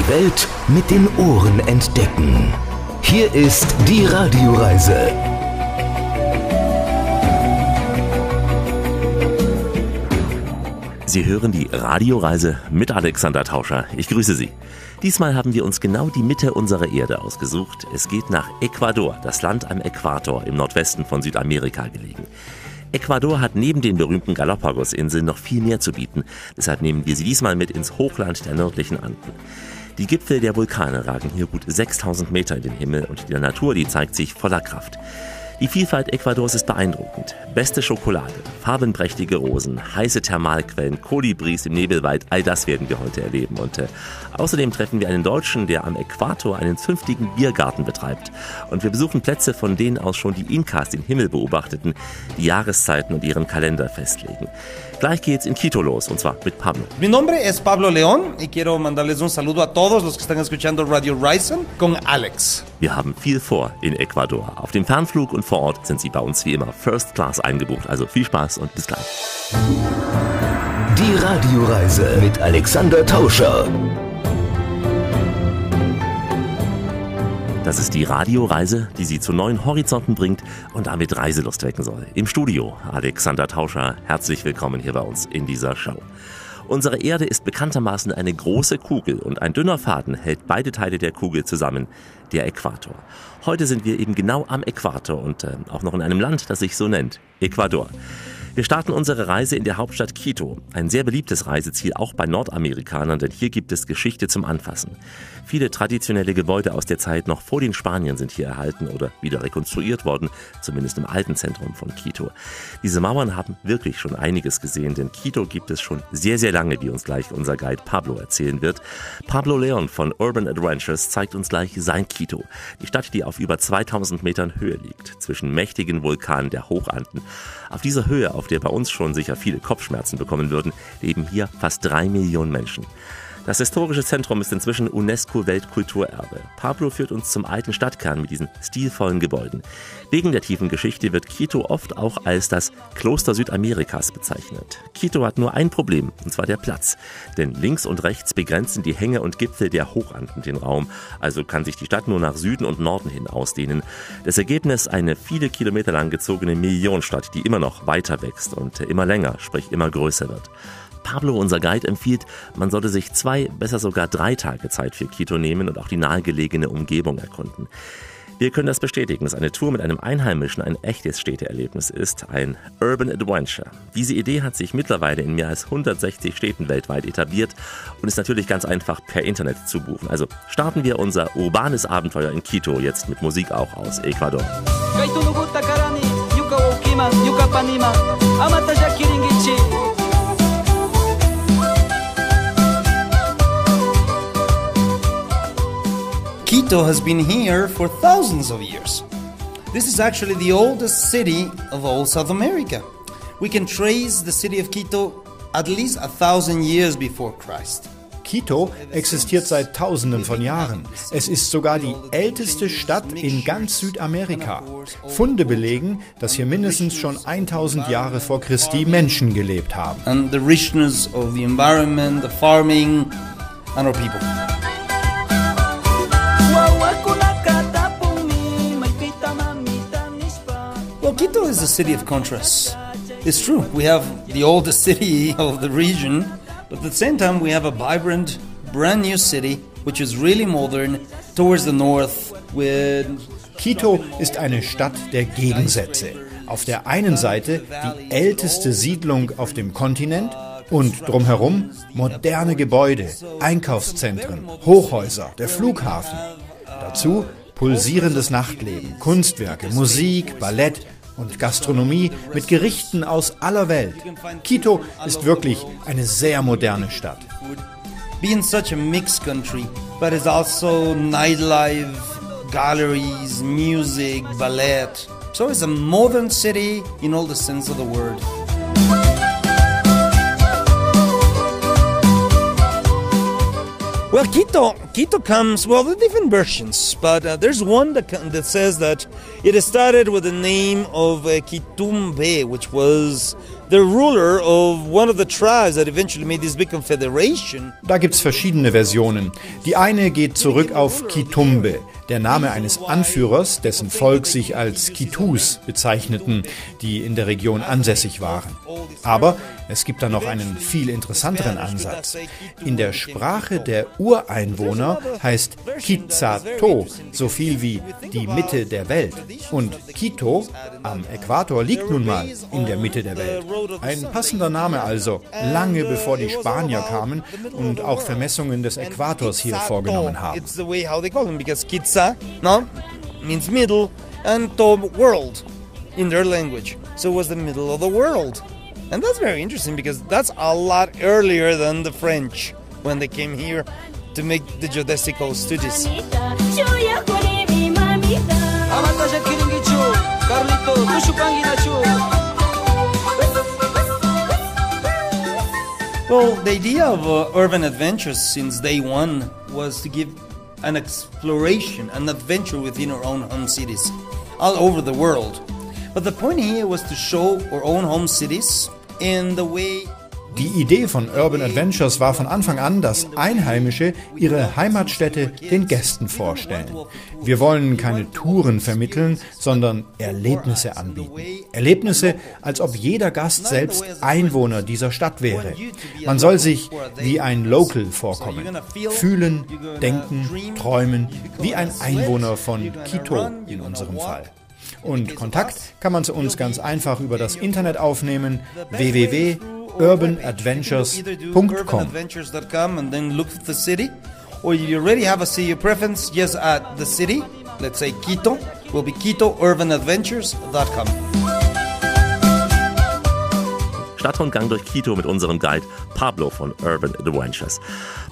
Die Welt mit den Ohren entdecken. Hier ist die Radioreise. Sie hören die Radioreise mit Alexander Tauscher. Ich grüße Sie. Diesmal haben wir uns genau die Mitte unserer Erde ausgesucht. Es geht nach Ecuador, das Land am Äquator im Nordwesten von Südamerika gelegen. Ecuador hat neben den berühmten Galapagos-Inseln noch viel mehr zu bieten. Deshalb nehmen wir sie diesmal mit ins Hochland der nördlichen Anden. Die Gipfel der Vulkane ragen hier gut 6000 Meter in den Himmel und die Natur, die zeigt sich voller Kraft. Die Vielfalt Ecuadors ist beeindruckend. Beste Schokolade, farbenprächtige Rosen, heiße Thermalquellen, Kolibris im Nebelwald, all das werden wir heute erleben. Und äh, außerdem treffen wir einen Deutschen, der am Äquator einen zünftigen Biergarten betreibt. Und wir besuchen Plätze, von denen aus schon die Inkas den Himmel beobachteten, die Jahreszeiten und ihren Kalender festlegen. Gleich geht's in Quito los, und zwar mit Pablo. Mi nombre es Pablo León y quiero mandarles un saludo a todos los que están escuchando Radio Ryzen con Alex. Wir haben viel vor in Ecuador. Auf dem Fernflug und vor Ort sind Sie bei uns wie immer First Class eingebucht. Also viel Spaß und bis gleich. Die Radioreise mit Alexander Tauscher. Das ist die Radioreise, die Sie zu neuen Horizonten bringt und damit Reiselust wecken soll. Im Studio Alexander Tauscher, herzlich willkommen hier bei uns in dieser Show. Unsere Erde ist bekanntermaßen eine große Kugel und ein dünner Faden hält beide Teile der Kugel zusammen, der Äquator. Heute sind wir eben genau am Äquator und äh, auch noch in einem Land, das sich so nennt, Ecuador. Wir starten unsere Reise in der Hauptstadt Quito, ein sehr beliebtes Reiseziel auch bei Nordamerikanern, denn hier gibt es Geschichte zum Anfassen. Viele traditionelle Gebäude aus der Zeit noch vor den Spaniern sind hier erhalten oder wieder rekonstruiert worden, zumindest im alten Zentrum von Quito. Diese Mauern haben wirklich schon einiges gesehen, denn Quito gibt es schon sehr, sehr lange, wie uns gleich unser Guide Pablo erzählen wird. Pablo Leon von Urban Adventures zeigt uns gleich sein Quito, die Stadt, die auf über 2000 Metern Höhe liegt, zwischen mächtigen Vulkanen der Hochanden. Auf dieser Höhe, auf der bei uns schon sicher viele Kopfschmerzen bekommen würden, leben hier fast drei Millionen Menschen. Das historische Zentrum ist inzwischen UNESCO-Weltkulturerbe. Pablo führt uns zum alten Stadtkern mit diesen stilvollen Gebäuden. Wegen der tiefen Geschichte wird Quito oft auch als das Kloster Südamerikas bezeichnet. Quito hat nur ein Problem, und zwar der Platz. Denn links und rechts begrenzen die Hänge und Gipfel der Hochanden den Raum, also kann sich die Stadt nur nach Süden und Norden hin ausdehnen. Das Ergebnis eine viele Kilometer lang gezogene Millionenstadt, die immer noch weiter wächst und immer länger, sprich immer größer wird. Pablo, unser Guide, empfiehlt, man sollte sich zwei, besser sogar drei Tage Zeit für Quito nehmen und auch die nahegelegene Umgebung erkunden. Wir können das bestätigen, dass eine Tour mit einem Einheimischen ein echtes Städteerlebnis ist, ein Urban Adventure. Diese Idee hat sich mittlerweile in mehr als 160 Städten weltweit etabliert und ist natürlich ganz einfach per Internet zu buchen. Also starten wir unser urbanes Abenteuer in Quito jetzt mit Musik auch aus Ecuador. Quito has been here for thousands of years. This is actually the oldest city of all South America. We can trace the city of Quito at least a thousand years before Christ. Quito existiert seit Tausenden von Jahren. Es ist sogar die älteste Stadt in ganz Südamerika. Funde belegen, dass hier mindestens schon 1000 Jahre vor Christi Menschen gelebt haben. And the richness of the environment, the farming, and our people. Quito is a city of contrasts. It's true, we have the oldest city of the region, but at the same time, we have a vibrant, brand new city which is really modern towards the north with. Quito ist eine Stadt der Gegensätze. Auf der einen Seite die älteste Siedlung auf dem Kontinent und drumherum moderne Gebäude, Einkaufszentren, Hochhäuser, der Flughafen. Dazu pulsierendes Nachtleben, Kunstwerke, Musik, Ballett und Gastronomie mit Gerichten aus aller Welt. Quito ist wirklich eine sehr moderne Stadt. Being such a mixed country, but it's also nightlife, galleries, music, ballet. So it's a modern city in all the sense of the word. Well, Quito, Quito comes, well, are different versions, but uh, there's one that, that says that it started with the name of uh, Quitumbe, which was the ruler of one of the tribes that eventually made this big confederation. Da gibt's verschiedene Versionen. Die eine geht zurück auf Kitumbe, der Name eines Anführers, dessen Volk sich als Kitus bezeichneten, die in der Region ansässig waren. Aber es gibt da noch einen viel interessanteren Ansatz. In der Sprache der Ureinwohner heißt Kizato so viel wie die Mitte der Welt. Und Quito am Äquator liegt nun mal in der Mitte der Welt. Ein passender Name also, lange bevor die Spanier kamen und auch Vermessungen des Äquators hier vorgenommen haben. Means middle and to world in their language. So it was the middle of the world. And that's very interesting because that's a lot earlier than the French when they came here to make the geodesical studies. Well, the idea of uh, urban adventures since day one was to give an exploration, an adventure within our own home cities, all over the world. But the point here was to show our own home cities Die Idee von Urban Adventures war von Anfang an, dass Einheimische ihre Heimatstätte den Gästen vorstellen. Wir wollen keine Touren vermitteln, sondern Erlebnisse anbieten. Erlebnisse, als ob jeder Gast selbst Einwohner dieser Stadt wäre. Man soll sich wie ein Local vorkommen. Fühlen, denken, träumen, wie ein Einwohner von Quito in unserem Fall. Und Kontakt kann man zu uns ganz einfach über das Internet aufnehmen. Www urbanadventures.com and then look at the city. Or you already have a city preference, just add the city, let's say Quito, will be quitourbanadventures.com. Stadtrundgang durch Quito mit unserem Guide Pablo von Urban Adventures.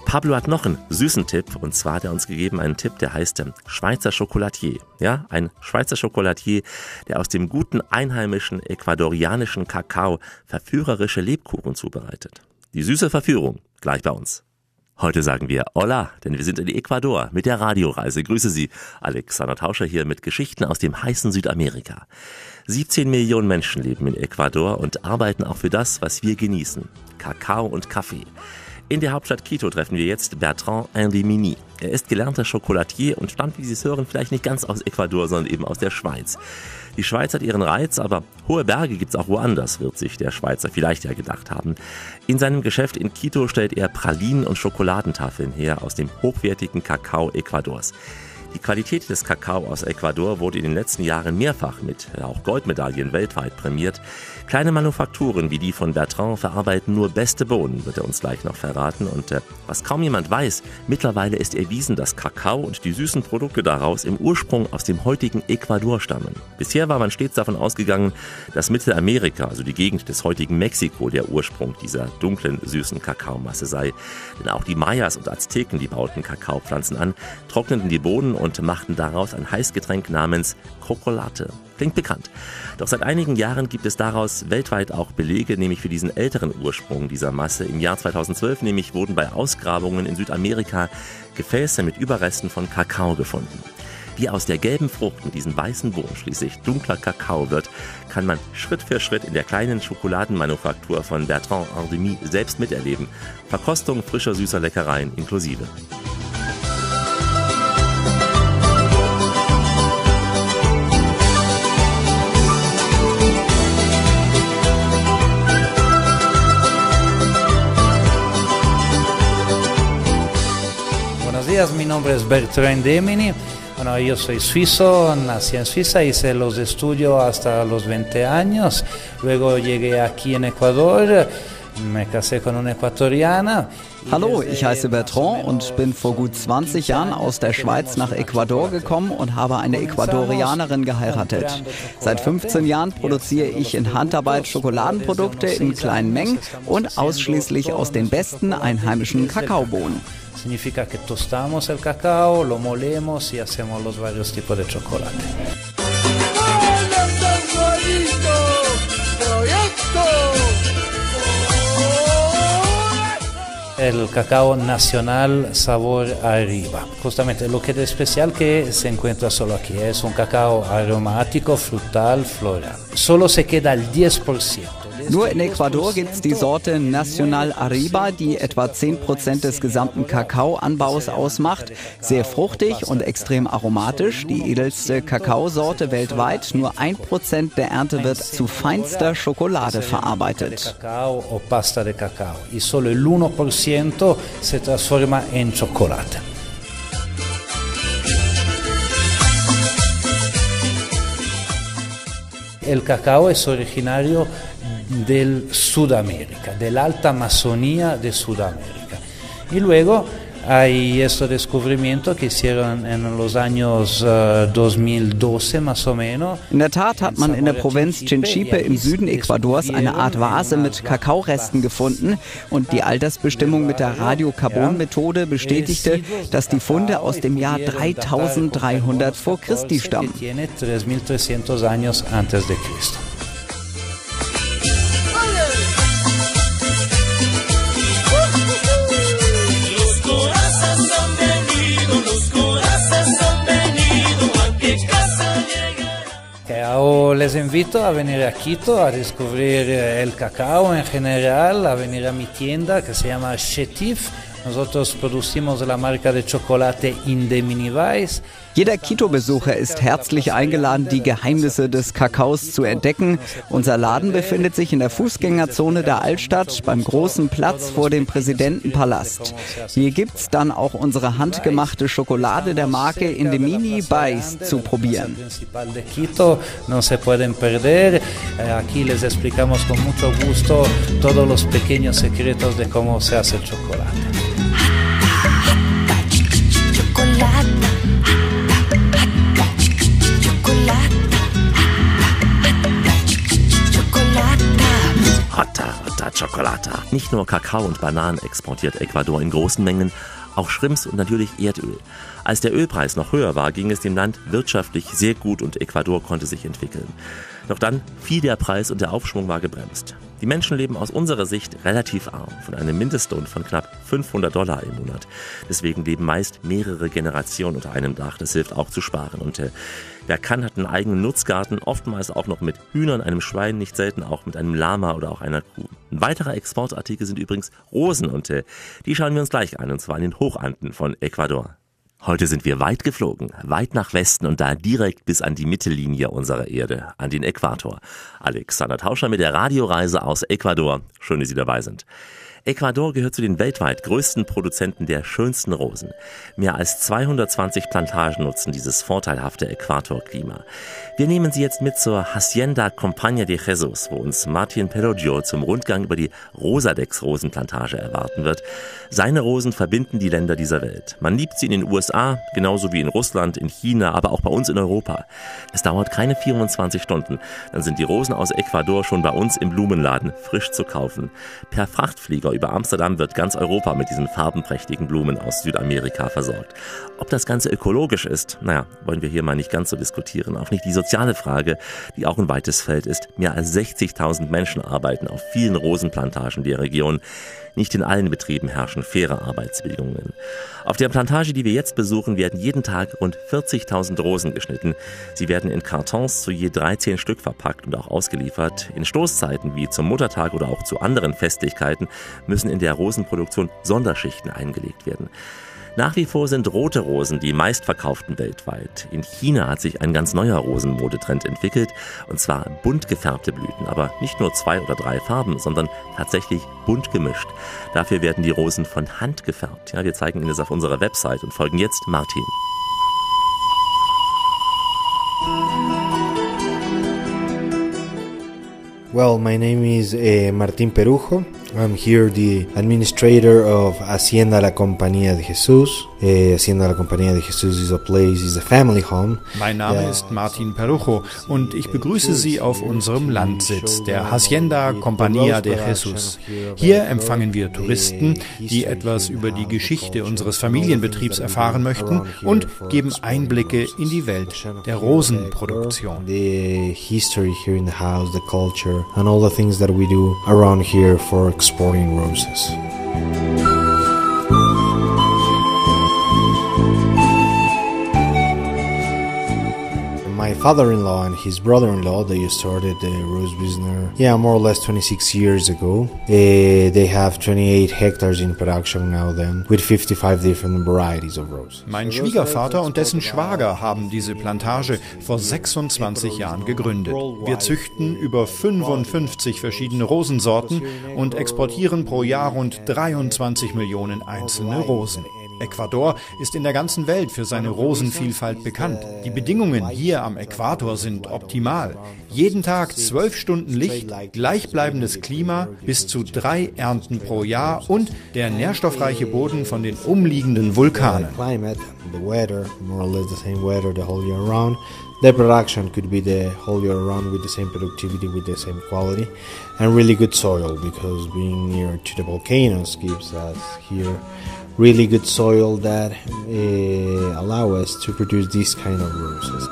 Pablo hat noch einen süßen Tipp und zwar hat er uns gegeben einen Tipp, der heißt ähm, Schweizer Schokolatier. Ja, ein Schweizer Schokolatier, der aus dem guten einheimischen ecuadorianischen Kakao verführerische Lebkuchen zubereitet. Die süße Verführung gleich bei uns. Heute sagen wir Hola, denn wir sind in Ecuador mit der Radioreise. Grüße Sie, Alexander Tauscher hier mit Geschichten aus dem heißen Südamerika. 17 Millionen Menschen leben in Ecuador und arbeiten auch für das, was wir genießen. Kakao und Kaffee. In der Hauptstadt Quito treffen wir jetzt Bertrand Indemini. Er ist gelernter Schokolatier und stammt, wie Sie es hören, vielleicht nicht ganz aus Ecuador, sondern eben aus der Schweiz. Die Schweiz hat ihren Reiz, aber hohe Berge gibt's auch woanders, wird sich der Schweizer vielleicht ja gedacht haben. In seinem Geschäft in Quito stellt er Pralinen und Schokoladentafeln her aus dem hochwertigen Kakao Ecuadors. Die Qualität des Kakao aus Ecuador wurde in den letzten Jahren mehrfach mit auch Goldmedaillen weltweit prämiert. Kleine Manufakturen wie die von Bertrand verarbeiten nur beste Bohnen, wird er uns gleich noch verraten. Und äh, was kaum jemand weiß, mittlerweile ist erwiesen, dass Kakao und die süßen Produkte daraus im Ursprung aus dem heutigen Ecuador stammen. Bisher war man stets davon ausgegangen, dass Mittelamerika, also die Gegend des heutigen Mexiko, der Ursprung dieser dunklen, süßen Kakaomasse sei. Denn auch die Mayas und Azteken, die bauten Kakaopflanzen an, trockneten die Bohnen und machten daraus ein Heißgetränk namens Chocolate. Klingt bekannt. Doch seit einigen Jahren gibt es daraus weltweit auch Belege, nämlich für diesen älteren Ursprung dieser Masse. Im Jahr 2012 nämlich wurden bei Ausgrabungen in Südamerika Gefäße mit Überresten von Kakao gefunden. Wie aus der gelben Frucht und diesem weißen Bohnen schließlich dunkler Kakao wird, kann man Schritt für Schritt in der kleinen Schokoladenmanufaktur von Bertrand Ardemi selbst miterleben. Verkostung frischer süßer Leckereien inklusive. Días, mi nombre es Bertrand Demini. Bueno, yo soy suizo, nací en Suiza, hice los estudios hasta los 20 años. Luego llegué aquí en Ecuador, me casé con una ecuatoriana. Hallo, ich heiße Bertrand und bin vor gut 20 Jahren aus der Schweiz nach Ecuador gekommen und habe eine Ecuadorianerin geheiratet. Seit 15 Jahren produziere ich in Handarbeit Schokoladenprodukte in kleinen Mengen und ausschließlich aus den besten einheimischen Kakaobohnen. Significa que tostamos el cacao, lo molemos y hacemos los varios tipos de chocolate. el cacao nacional sabor arriba. Justamente lo que es especial que se encuentra solo aquí es un cacao aromático, frutal, floral. Solo se queda el 10%. Nur in Ecuador gibt es die Sorte Nacional Arriba, die etwa 10% des gesamten Kakaoanbaus ausmacht. Sehr fruchtig und extrem aromatisch. Die edelste Kakaosorte weltweit. Nur 1% der Ernte wird zu feinster Schokolade verarbeitet. Y solo el 1% se transforma en chocolate. El cacao es originario del Sudamérica, de la alta Amazonía de Sudamérica. Y luego hay estos descubrimientos que hicieron en los años uh, 2012 más o menos. In der Tat hat man in der Provinz Chinchipe im Süden Ecuadors eine Art Vase mit Kakaoresten gefunden und die Altersbestimmung mit der Radiokarbon-Methode bestätigte, dass die Funde aus dem Jahr 3300 vor Christi stammen. 3300 años antes de Cristo. Les invito a venir a Quito a descubrir el cacao en general, a venir a mi tienda que se llama Chetif. Jeder Quito-Besucher ist herzlich eingeladen, die Geheimnisse des Kakaos zu entdecken. Unser Laden befindet sich in der Fußgängerzone der Altstadt beim großen Platz vor dem Präsidentenpalast. Hier gibt's dann auch unsere handgemachte Schokolade der Marke Indemini Bice zu probieren. Eh, Aquí les explicamos con mucho gusto todos los pequeños secretos de cómo se hace el chocolate. Chocolata. Nicht nur Kakao und Bananen exportiert Ecuador in großen Mengen, auch Shrimps und natürlich Erdöl. Als der Ölpreis noch höher war, ging es dem Land wirtschaftlich sehr gut und Ecuador konnte sich entwickeln. Doch dann fiel der Preis und der Aufschwung war gebremst. Die Menschen leben aus unserer Sicht relativ arm, von einem Mindestlohn von knapp 500 Dollar im Monat. Deswegen leben meist mehrere Generationen unter einem Dach. Das hilft auch zu sparen. Und äh, wer kann, hat einen eigenen Nutzgarten, oftmals auch noch mit Hühnern, einem Schwein, nicht selten auch mit einem Lama oder auch einer Kuh. Ein weiterer Exportartikel sind übrigens Rosen und äh, die schauen wir uns gleich an, und zwar in den Hochanden von Ecuador. Heute sind wir weit geflogen, weit nach Westen und da direkt bis an die Mittellinie unserer Erde, an den Äquator. Alexander Tauscher mit der Radioreise aus Ecuador. Schön, dass Sie dabei sind. Ecuador gehört zu den weltweit größten Produzenten der schönsten Rosen. Mehr als 220 Plantagen nutzen dieses vorteilhafte Äquatorklima. Wir nehmen Sie jetzt mit zur Hacienda Compañía de Jesus, wo uns Martin Peroggio zum Rundgang über die Rosadex-Rosenplantage erwarten wird. Seine Rosen verbinden die Länder dieser Welt. Man liebt sie in den USA, genauso wie in Russland, in China, aber auch bei uns in Europa. Es dauert keine 24 Stunden, dann sind die Rosen aus Ecuador schon bei uns im Blumenladen frisch zu kaufen. Per Frachtflieger über Amsterdam wird ganz Europa mit diesen farbenprächtigen Blumen aus Südamerika versorgt. Ob das Ganze ökologisch ist, naja, wollen wir hier mal nicht ganz so diskutieren. Auch nicht die soziale Frage, die auch ein weites Feld ist. Mehr als 60.000 Menschen arbeiten auf vielen Rosenplantagen der Region. Nicht in allen Betrieben herrschen faire Arbeitsbedingungen. Auf der Plantage, die wir jetzt besuchen, werden jeden Tag rund 40.000 Rosen geschnitten. Sie werden in Kartons zu je 13 Stück verpackt und auch ausgeliefert. In Stoßzeiten wie zum Muttertag oder auch zu anderen Festlichkeiten müssen in der Rosenproduktion Sonderschichten eingelegt werden. Nach wie vor sind rote Rosen die meistverkauften weltweit. In China hat sich ein ganz neuer Rosenmodetrend entwickelt, und zwar bunt gefärbte Blüten, aber nicht nur zwei oder drei Farben, sondern tatsächlich bunt gemischt. Dafür werden die Rosen von Hand gefärbt. Ja, wir zeigen Ihnen das auf unserer Website und folgen jetzt Martin. Well, my name is uh, Martín Perujo. I'm here the administrator of Hacienda La Compañía de Jesús. Uh, Hacienda La Compañía de Jesús is a place, is a family home. Mein Name ist Martin Perujo und ich begrüße Sie auf unserem Landsitz, der Hacienda Compañía de Jesús. Hier empfangen wir Touristen, die etwas über die Geschichte unseres Familienbetriebs erfahren möchten und geben Einblicke in die Welt der Rosenproduktion. The history here in the house, the culture, and all the things that we do around here for exporting roses. Father-in-law and his brother-in-law, they started the rose business, yeah, more or less 26 years ago. Uh, they have 28 hectares in production now then, with 55 different varieties of roses. Mein Schwiegervater und dessen Schwager haben diese Plantage vor 26 Jahren gegründet. Wir züchten über 55 verschiedene Rosensorten und exportieren pro Jahr rund 23 Millionen einzelne Rosen. Ecuador ist in der ganzen Welt für seine Rosenvielfalt bekannt. Die Bedingungen hier am Äquator sind optimal. Jeden Tag zwölf Stunden Licht, gleichbleibendes Klima, bis zu drei Ernten pro Jahr und der nährstoffreiche Boden von den umliegenden Vulkanen. The production could be the whole year round with the same productivity, with the same quality, and really good soil because being near to the volcanoes gives us here really good soil that uh, allow us to produce these kind of roses.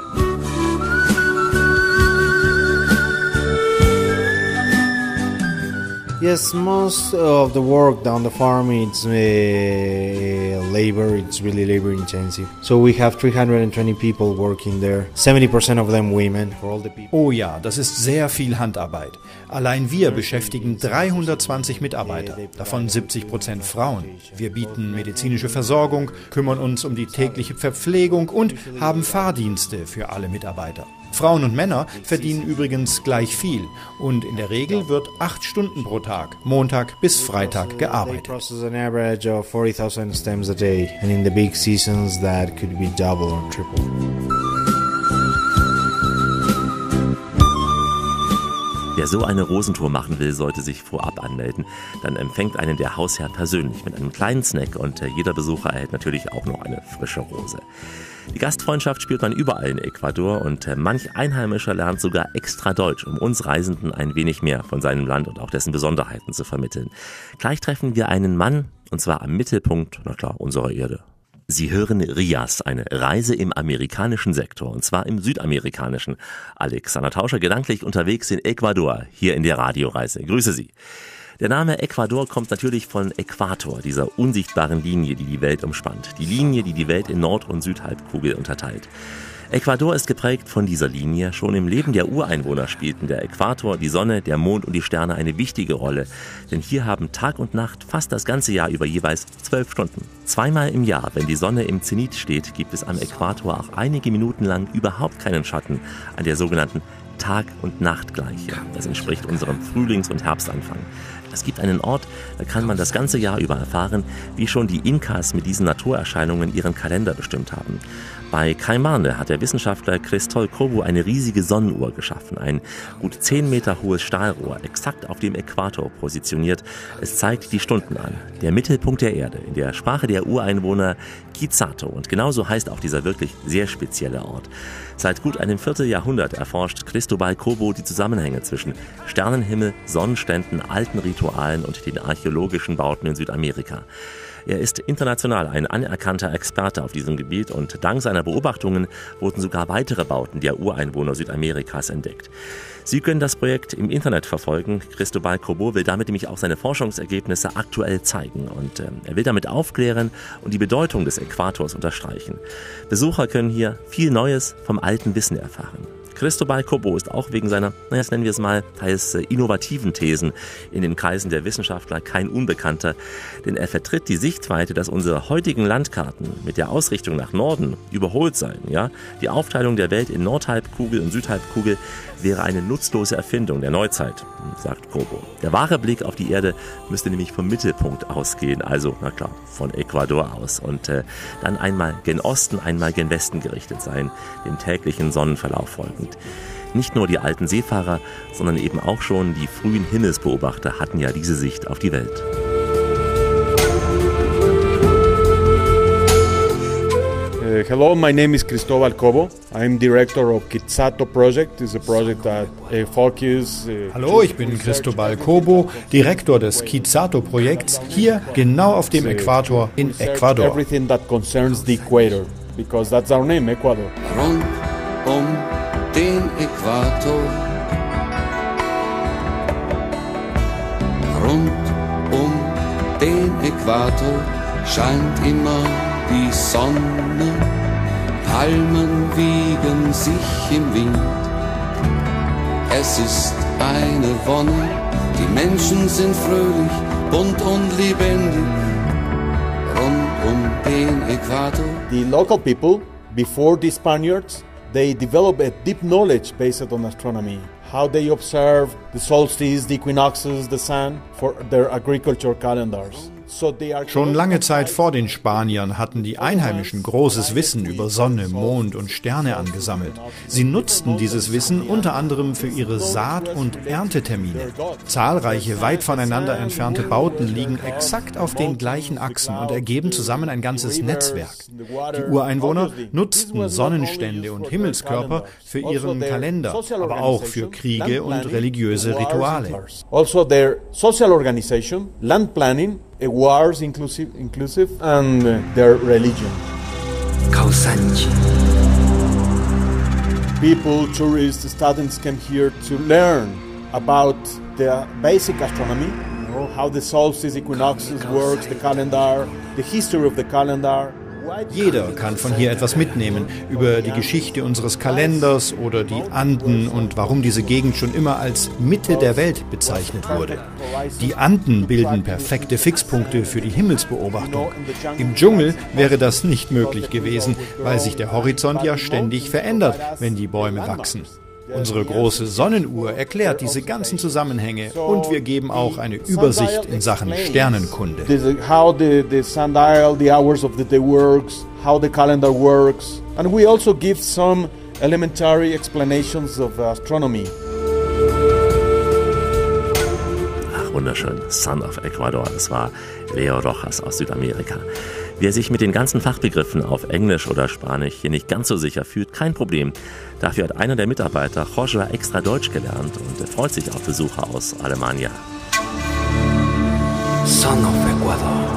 Yes, most of the work down the farm is uh, labor. It's really labor intensive. So we have 320 people working there. 70% of them women. For all the people. Oh ja, das ist sehr viel Handarbeit. Allein wir beschäftigen 320 Mitarbeiter, davon 70 Prozent Frauen. Wir bieten medizinische Versorgung, kümmern uns um die tägliche Verpflegung und haben Fahrdienste für alle Mitarbeiter. Frauen und Männer verdienen übrigens gleich viel und in der Regel wird acht Stunden pro Tag, Montag bis Freitag, gearbeitet. an average of 40,000 stems a day, and in the big seasons that. Wer so eine Rosentour machen will, sollte sich vorab anmelden. Dann empfängt einen der Hausherr persönlich mit einem kleinen Snack und äh, jeder Besucher erhält natürlich auch noch eine frische Rose. Die Gastfreundschaft spürt man überall in Ecuador und äh, manch Einheimischer lernt sogar extra Deutsch, um uns Reisenden ein wenig mehr von seinem Land und auch dessen Besonderheiten zu vermitteln. Gleich treffen wir einen Mann, und zwar am Mittelpunkt, na klar, unserer Erde. Sie hören Rias, eine Reise im amerikanischen Sektor, und zwar im südamerikanischen. Alexander Tauscher gedanklich unterwegs in Ecuador, hier in der Radioreise. Grüße Sie. Der Name Ecuador kommt natürlich von Äquator, dieser unsichtbaren Linie, die die Welt umspannt. Die Linie, die die Welt in Nord- und Südhalbkugel unterteilt. Ecuador ist geprägt von dieser Linie. Schon im Leben der Ureinwohner spielten der Äquator, die Sonne, der Mond und die Sterne eine wichtige Rolle. Denn hier haben Tag und Nacht fast das ganze Jahr über jeweils zwölf Stunden. Zweimal im Jahr, wenn die Sonne im Zenit steht, gibt es am Äquator auch einige Minuten lang überhaupt keinen Schatten an der sogenannten Tag- und Nachtgleiche. Das entspricht unserem Frühlings- und Herbstanfang. Es gibt einen Ort, da kann man das ganze Jahr über erfahren, wie schon die Inkas mit diesen Naturerscheinungen ihren Kalender bestimmt haben. Bei Caimane hat der Wissenschaftler Cristol Cobo eine riesige Sonnenuhr geschaffen, ein gut 10 Meter hohes Stahlrohr, exakt auf dem Äquator positioniert. Es zeigt die Stunden an. Der Mittelpunkt der Erde, in der Sprache der Ureinwohner Kizato. Und genauso heißt auch dieser wirklich sehr spezielle Ort. Seit gut einem Vierteljahrhundert erforscht Cristobal Cobo die Zusammenhänge zwischen Sternenhimmel, Sonnenständen, alten Ritualen und den archäologischen Bauten in Südamerika. Er ist international ein anerkannter Experte auf diesem Gebiet und dank seiner Beobachtungen wurden sogar weitere Bauten der Ureinwohner Südamerikas entdeckt. Sie können das Projekt im Internet verfolgen. Cristobal Cobo will damit nämlich auch seine Forschungsergebnisse aktuell zeigen und äh, er will damit aufklären und die Bedeutung des Äquators unterstreichen. Besucher können hier viel Neues vom alten Wissen erfahren. Cristobal Cobo ist auch wegen seiner, naja, nennen wir es mal, teils äh, innovativen Thesen in den Kreisen der Wissenschaftler kein Unbekannter, denn er vertritt die Sichtweite, dass unsere heutigen Landkarten mit der Ausrichtung nach Norden überholt seien. Ja? Die Aufteilung der Welt in Nordhalbkugel und Südhalbkugel wäre eine nutzlose Erfindung der Neuzeit, sagt Cobo. Der wahre Blick auf die Erde müsste nämlich vom Mittelpunkt ausgehen, also, na klar, von Ecuador aus und äh, dann einmal gen Osten, einmal gen Westen gerichtet sein, dem täglichen Sonnenverlauf folgend. Nicht nur die alten Seefahrer, sondern eben auch schon die frühen Himmelsbeobachter hatten ja diese Sicht auf die Welt. Uh, hello, my name is Cristobal Cobo. I'm director of Kitsato Project. It's a project that uh, focuses. Uh, Hallo, ich bin Cristobal Cobo, Direktor des Kizato Projekts, hier genau auf dem Äquator in Ecuador. Everything that concerns the equator, because that's our name, Ecuador. Rund um den Äquator. Rund um den Äquator scheint immer die Sonne. Palmen wiegen sich im Wind. Es ist eine Wonne, die Menschen sind fröhlich, bunt und lebendig. Rund um den Äquator. The local people, before the Spaniards, they developed a deep knowledge based on astronomy. How they observe the solstice, the equinoxes, the sun for their agriculture calendars. Schon lange Zeit vor den Spaniern hatten die Einheimischen großes Wissen über Sonne, Mond und Sterne angesammelt. Sie nutzten dieses Wissen unter anderem für ihre Saat- und Erntetermine. Zahlreiche weit voneinander entfernte Bauten liegen exakt auf den gleichen Achsen und ergeben zusammen ein ganzes Netzwerk. Die Ureinwohner nutzten Sonnenstände und Himmelskörper für ihren Kalender, aber auch für Kriege und religiöse Rituale. Also their social organization, land planning wars inclusive, inclusive and uh, their religion. Kausanji. People, tourists, students came here to learn about the basic astronomy, you know, how the solstice, equinoxes works, the calendar, the history of the calendar, Jeder kann von hier etwas mitnehmen über die Geschichte unseres Kalenders oder die Anden und warum diese Gegend schon immer als Mitte der Welt bezeichnet wurde. Die Anden bilden perfekte Fixpunkte für die Himmelsbeobachtung. Im Dschungel wäre das nicht möglich gewesen, weil sich der Horizont ja ständig verändert, wenn die Bäume wachsen. Unsere große Sonnenuhr erklärt diese ganzen Zusammenhänge und wir geben auch eine Übersicht in Sachen Sternenkunde. How the, the sundial, the hours of the day works, how the calendar works, and we also give some elementary explanations of astronomy. Ach, wunderschön. Son of Ecuador, das war Leo Rojas aus Südamerika. Wer sich mit den ganzen Fachbegriffen auf Englisch oder Spanisch hier nicht ganz so sicher fühlt, kein Problem. Dafür hat einer der Mitarbeiter Joshua extra Deutsch gelernt und er freut sich auf Besucher aus Alemania. Son of Ecuador.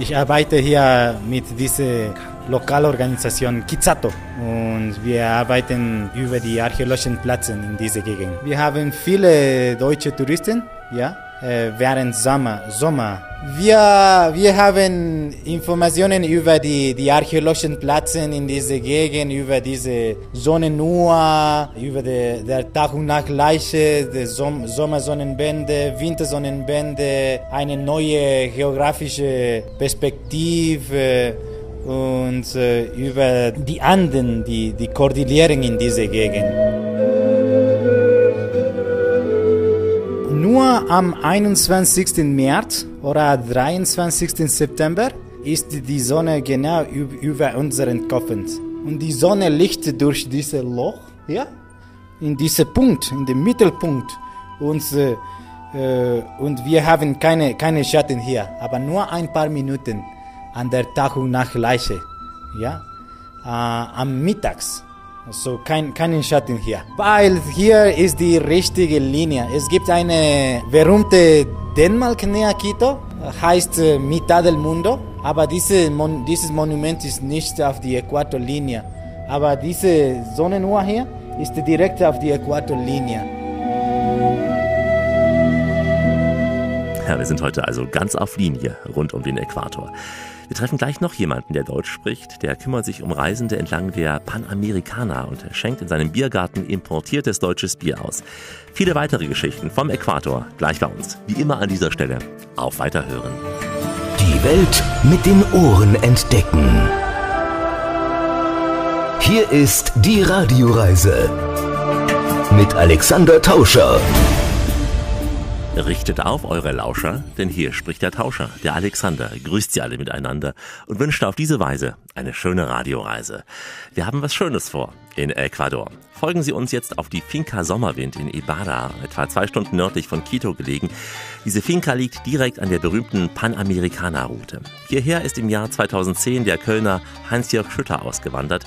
Ich arbeite hier mit dieser Lokalorganisation Kizato und wir arbeiten über die archäologischen Plätze in dieser Gegend. Wir haben viele deutsche Touristen, ja, während Sommer. Sommer. Wir, wir haben Informationen über die, die archäologischen Plätze in dieser Gegend, über diese Sonnenuhr, über die, der Tag- und Nachtleiche, die Som Sommersonnenbände, Wintersonnenbände, eine neue geografische Perspektive und äh, über die Anden, die, die Kordilleren in dieser Gegend. Nur am 21. März oder 23. September ist die Sonne genau über unseren Köpfen. Und die Sonne liegt durch dieses Loch, ja, in diesem Punkt, in dem Mittelpunkt. Und, äh, und wir haben keine, keine Schatten hier, aber nur ein paar Minuten an der Tag- und Nachtleiche, ja, äh, am Mittags. Also kein, keinen Schatten hier. Weil hier ist die richtige Linie. Es gibt eine berühmte Denkmal näher Quito, heißt äh, Mitad del Mundo. Aber diese Mon dieses Monument ist nicht auf die Äquatorlinie. Aber diese Sonnenuhr hier ist direkt auf die Äquatorlinie. Ja, wir sind heute also ganz auf Linie rund um den Äquator. Wir treffen gleich noch jemanden, der Deutsch spricht. Der kümmert sich um Reisende entlang der Panamericana und schenkt in seinem Biergarten importiertes deutsches Bier aus. Viele weitere Geschichten vom Äquator gleich bei uns. Wie immer an dieser Stelle. Auf Weiterhören. Die Welt mit den Ohren entdecken. Hier ist die Radioreise mit Alexander Tauscher. Richtet auf eure Lauscher, denn hier spricht der Tauscher, der Alexander, grüßt sie alle miteinander und wünscht auf diese Weise eine schöne Radioreise. Wir haben was Schönes vor in Ecuador. Folgen Sie uns jetzt auf die Finca Sommerwind in Ibarra, etwa zwei Stunden nördlich von Quito gelegen. Diese Finca liegt direkt an der berühmten Panamericana-Route. Hierher ist im Jahr 2010 der Kölner Hans-Jörg Schütter ausgewandert.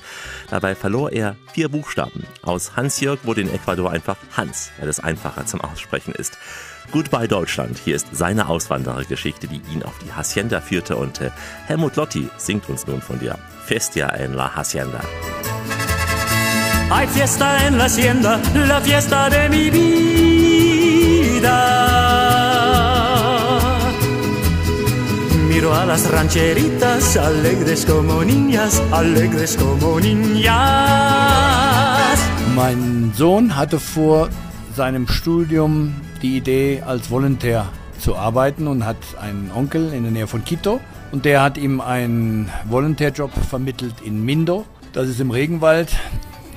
Dabei verlor er vier Buchstaben. Aus Hans-Jörg wurde in Ecuador einfach Hans, weil es einfacher zum Aussprechen ist. Goodbye Deutschland. Hier ist seine Auswanderergeschichte, die ihn auf die Hacienda führte und äh, Helmut Lotti singt uns nun von der Festia en la Hacienda. Hay fiesta en la hacienda, la fiesta de mi vida. miro a las rancheritas, alegres como niñas, alegres como niñas. Mein Sohn hatte vor seinem Studium die Idee, als Volontär zu arbeiten und hat einen Onkel in der Nähe von Quito und der hat ihm einen Volontärjob vermittelt in Mindo. Das ist im Regenwald,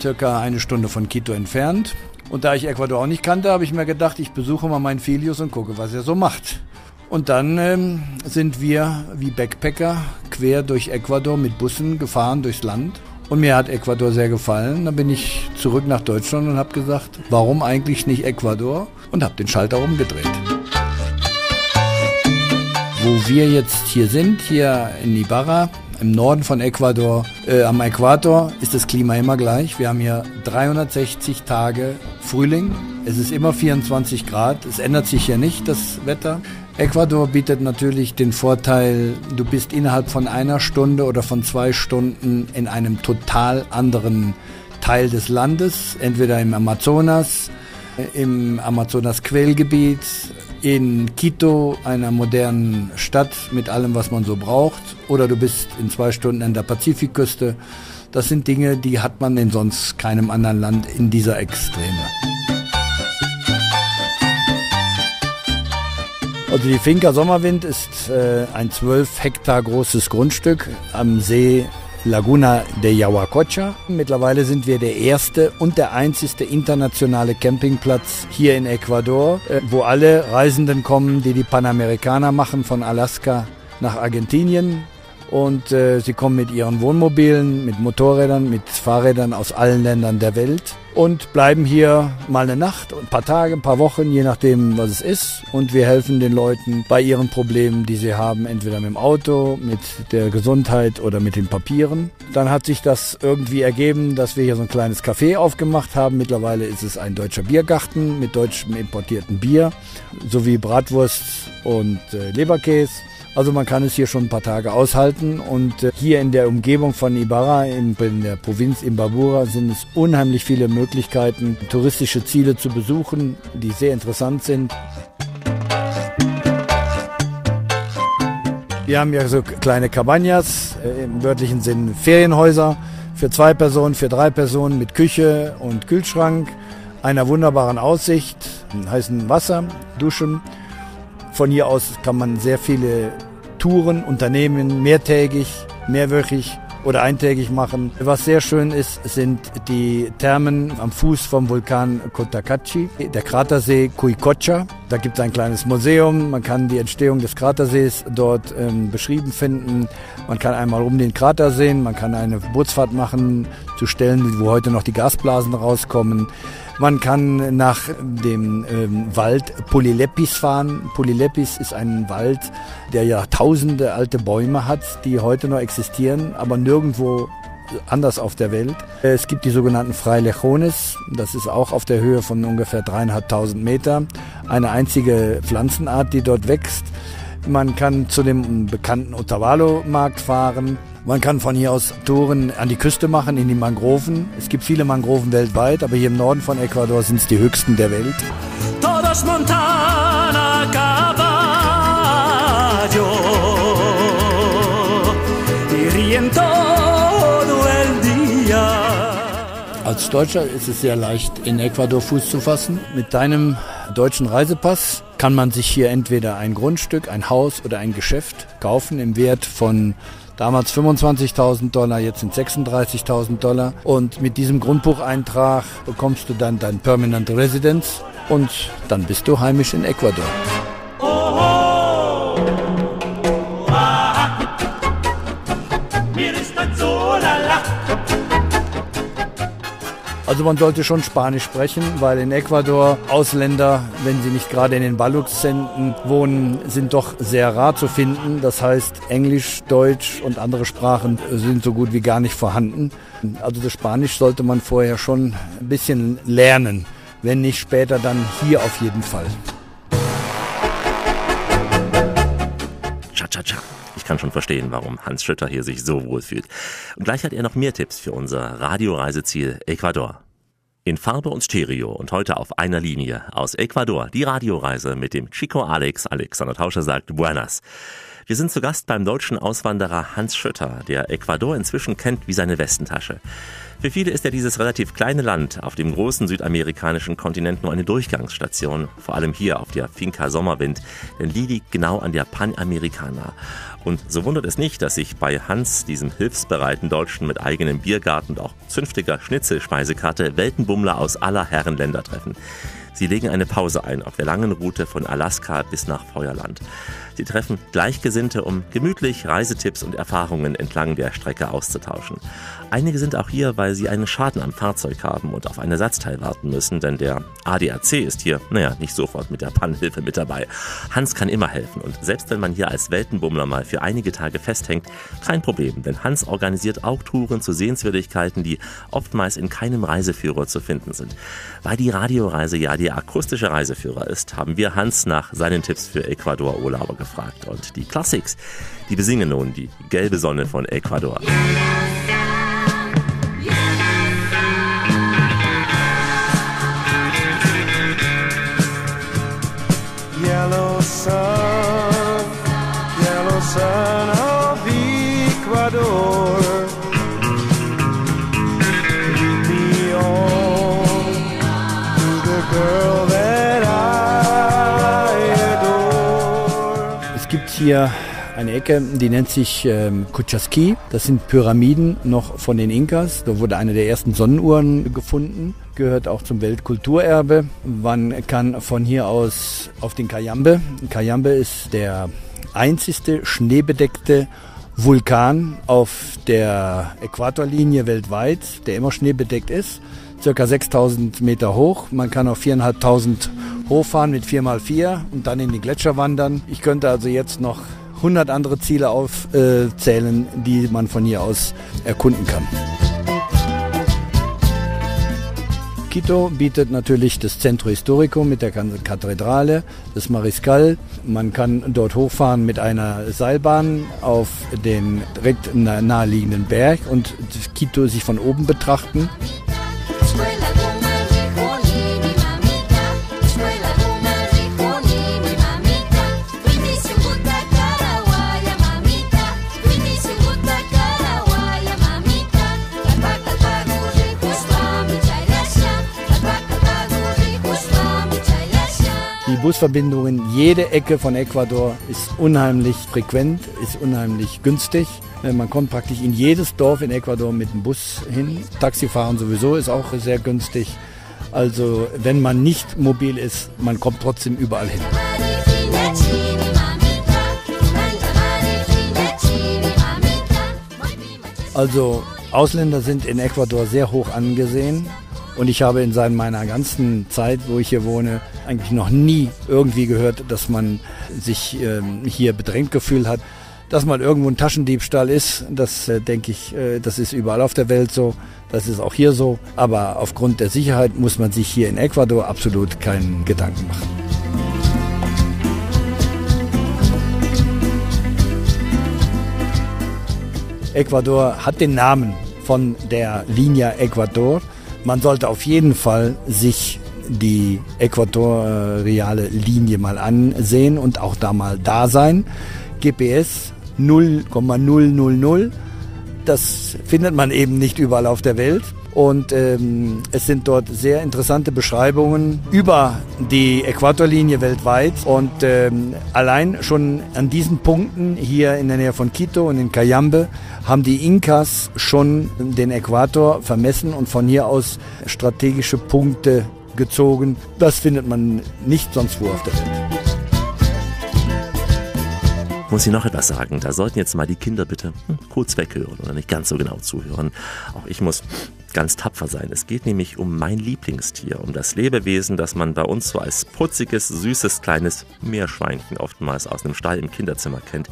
circa eine Stunde von Quito entfernt. Und da ich Ecuador auch nicht kannte, habe ich mir gedacht, ich besuche mal meinen Filius und gucke, was er so macht. Und dann ähm, sind wir wie Backpacker quer durch Ecuador mit Bussen gefahren durchs Land. Und mir hat Ecuador sehr gefallen. Dann bin ich zurück nach Deutschland und habe gesagt, warum eigentlich nicht Ecuador? Und habe den Schalter umgedreht. Wo wir jetzt hier sind, hier in Ibarra, im Norden von Ecuador, äh, am Äquator ist das Klima immer gleich. Wir haben hier 360 Tage Frühling. Es ist immer 24 Grad. Es ändert sich hier nicht, das Wetter. Ecuador bietet natürlich den Vorteil, du bist innerhalb von einer Stunde oder von zwei Stunden in einem total anderen Teil des Landes, entweder im Amazonas, im Amazonas-Quellgebiet, in Quito, einer modernen Stadt mit allem, was man so braucht, oder du bist in zwei Stunden an der Pazifikküste. Das sind Dinge, die hat man in sonst keinem anderen Land in dieser Extreme. Also die Finca Sommerwind ist äh, ein 12 Hektar großes Grundstück am See Laguna de Yahuacocha. Mittlerweile sind wir der erste und der einzigste internationale Campingplatz hier in Ecuador, äh, wo alle Reisenden kommen, die die Panamerikaner machen von Alaska nach Argentinien. Und äh, sie kommen mit ihren Wohnmobilen, mit Motorrädern, mit Fahrrädern aus allen Ländern der Welt und bleiben hier mal eine Nacht, ein paar Tage, ein paar Wochen, je nachdem, was es ist. Und wir helfen den Leuten bei ihren Problemen, die sie haben, entweder mit dem Auto, mit der Gesundheit oder mit den Papieren. Dann hat sich das irgendwie ergeben, dass wir hier so ein kleines Café aufgemacht haben. Mittlerweile ist es ein deutscher Biergarten mit deutschem importierten Bier sowie Bratwurst und äh, Leberkäse. Also man kann es hier schon ein paar Tage aushalten und äh, hier in der Umgebung von Ibarra, in, der Provinz Imbabura, sind es unheimlich viele Möglichkeiten, touristische Ziele zu besuchen, die sehr interessant sind. Wir haben ja so kleine Cabañas, äh, im wörtlichen Sinn Ferienhäuser, für zwei Personen, für drei Personen mit Küche und Kühlschrank, einer wunderbaren Aussicht, heißen Wasser, Duschen. Von hier aus kann man sehr viele Touren unternehmen, mehrtägig, mehrwöchig oder eintägig machen. Was sehr schön ist, sind die Thermen am Fuß vom Vulkan Cotacachi, der Kratersee Cuicocha. Da gibt es ein kleines Museum, man kann die Entstehung des Kratersees dort ähm, beschrieben finden. Man kann einmal um den Krater sehen, man kann eine Bootsfahrt machen zu Stellen, wo heute noch die Gasblasen rauskommen. Man kann nach dem ähm, Wald Polylepis fahren. Polylepis ist ein Wald, der Jahrtausende alte Bäume hat, die heute noch existieren, aber nirgendwo anders auf der Welt. Es gibt die sogenannten Freilechones, das ist auch auf der Höhe von ungefähr dreieinhalbtausend Meter, eine einzige Pflanzenart, die dort wächst. Man kann zu dem bekannten Otavalo-Markt fahren. Man kann von hier aus Touren an die Küste machen, in die Mangroven. Es gibt viele Mangroven weltweit, aber hier im Norden von Ecuador sind es die höchsten der Welt. Todos Montana caballo todo el día. Als Deutscher ist es sehr leicht, in Ecuador Fuß zu fassen. Mit deinem deutschen Reisepass kann man sich hier entweder ein Grundstück, ein Haus oder ein Geschäft kaufen im Wert von damals 25.000 Dollar, jetzt sind 36.000 Dollar. Und mit diesem Grundbucheintrag bekommst du dann dein Permanent Residence und dann bist du heimisch in Ecuador. Also man sollte schon Spanisch sprechen, weil in Ecuador Ausländer, wenn sie nicht gerade in den Ballux-Zentren wohnen, sind doch sehr rar zu finden. Das heißt, Englisch, Deutsch und andere Sprachen sind so gut wie gar nicht vorhanden. Also das Spanisch sollte man vorher schon ein bisschen lernen. Wenn nicht später, dann hier auf jeden Fall. Cha-cha-cha. Ich kann schon verstehen, warum Hans Schütter hier sich so wohl fühlt. Und gleich hat er noch mehr Tipps für unser Radioreiseziel Ecuador. In Farbe und Stereo und heute auf einer Linie aus Ecuador die Radioreise mit dem Chico Alex. Alexander Tauscher sagt Buenas. Wir sind zu Gast beim deutschen Auswanderer Hans Schütter, der Ecuador inzwischen kennt wie seine Westentasche. Für viele ist ja dieses relativ kleine Land auf dem großen südamerikanischen Kontinent nur eine Durchgangsstation, vor allem hier auf der Finca Sommerwind, denn die liegt genau an der Panamericana. Und so wundert es nicht, dass sich bei Hans, diesem hilfsbereiten Deutschen mit eigenem Biergarten und auch zünftiger Schnitzelspeisekarte, Weltenbummler aus aller Herren Länder treffen. Sie legen eine Pause ein auf der langen Route von Alaska bis nach Feuerland. Sie treffen Gleichgesinnte, um gemütlich Reisetipps und Erfahrungen entlang der Strecke auszutauschen. Einige sind auch hier, weil sie einen Schaden am Fahrzeug haben und auf ein Ersatzteil warten müssen, denn der ADAC ist hier, naja, nicht sofort mit der Pannenhilfe mit dabei. Hans kann immer helfen und selbst wenn man hier als Weltenbummler mal für einige Tage festhängt, kein Problem, denn Hans organisiert auch Touren zu Sehenswürdigkeiten, die oftmals in keinem Reiseführer zu finden sind. Weil die Radioreise ja der akustische Reiseführer ist, haben wir Hans nach seinen Tipps für Ecuador-Urlauber gefragt. Und die Classics, die besingen nun die gelbe Sonne von Ecuador. Hier eine Ecke, die nennt sich ähm, Kuchasqui. Das sind Pyramiden noch von den Inkas. Da wurde eine der ersten Sonnenuhren gefunden. Gehört auch zum Weltkulturerbe. Man kann von hier aus auf den Cayambe. Cayambe ist der einzigste schneebedeckte Vulkan auf der Äquatorlinie weltweit, der immer schneebedeckt ist. Circa 6000 Meter hoch. Man kann auf 4500 hochfahren mit 4x4 und dann in die Gletscher wandern. Ich könnte also jetzt noch 100 andere Ziele aufzählen, die man von hier aus erkunden kann. Quito bietet natürlich das Centro Historico mit der Kathedrale, das Mariscal. Man kann dort hochfahren mit einer Seilbahn auf den direkt naheliegenden Berg und Quito sich von oben betrachten. Busverbindungen, jede Ecke von Ecuador ist unheimlich frequent, ist unheimlich günstig. Äh, Man kommt praktisch in jedes Dorf in Ecuador mit dem Bus hin. Taxifahren sowieso ist auch sehr günstig. Also wenn man nicht mobil ist, man kommt trotzdem überall hin. Also Ausländer sind in Ecuador sehr hoch angesehen. Und ich habe in meiner ganzen Zeit, wo ich hier wohne, eigentlich noch nie irgendwie gehört, dass man sich ähm, hier bedrängt gefühlt hat. Dass mal irgendwo ein Taschendiebstahl ist, das äh, denke ich, äh, das ist überall auf der Welt so. Das ist auch hier so. Aber aufgrund der Sicherheit muss man sich hier in Ecuador absolut keinen Gedanken machen. Ecuador hat den Namen von der Linie Ecuador. Man sollte auf jeden Fall sich die äquatoriale Linie mal ansehen und auch da mal da sein. GPS 0,000. Das findet man eben nicht überall auf der Welt. Und ähm, es sind dort sehr interessante Beschreibungen über die Äquatorlinie weltweit. Und ähm, allein schon an diesen Punkten hier in der Nähe von Quito und in Cayambe haben die Inkas schon den Äquator vermessen und von hier aus strategische Punkte gezogen. Das findet man nicht sonst wo auf der Welt. Muss ich noch etwas sagen? Da sollten jetzt mal die Kinder bitte hm, kurz weghören oder nicht ganz so genau zuhören. Auch ich muss ganz tapfer sein. Es geht nämlich um mein Lieblingstier, um das Lebewesen, das man bei uns so als putziges, süßes, kleines Meerschweinchen oftmals aus einem Stall im Kinderzimmer kennt.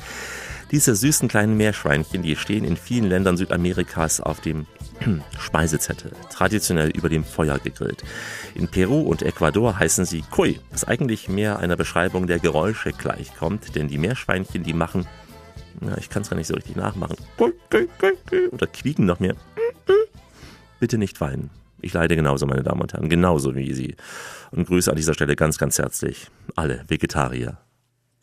Diese süßen kleinen Meerschweinchen, die stehen in vielen Ländern Südamerikas auf dem Speisezettel, traditionell über dem Feuer gegrillt. In Peru und Ecuador heißen sie Cuy, was eigentlich mehr einer Beschreibung der Geräusche gleichkommt, denn die Meerschweinchen, die machen, na, ich kann es gar nicht so richtig nachmachen, oder quieken noch mehr. Bitte nicht weinen. Ich leide genauso, meine Damen und Herren, genauso wie Sie. Und grüße an dieser Stelle ganz, ganz herzlich alle Vegetarier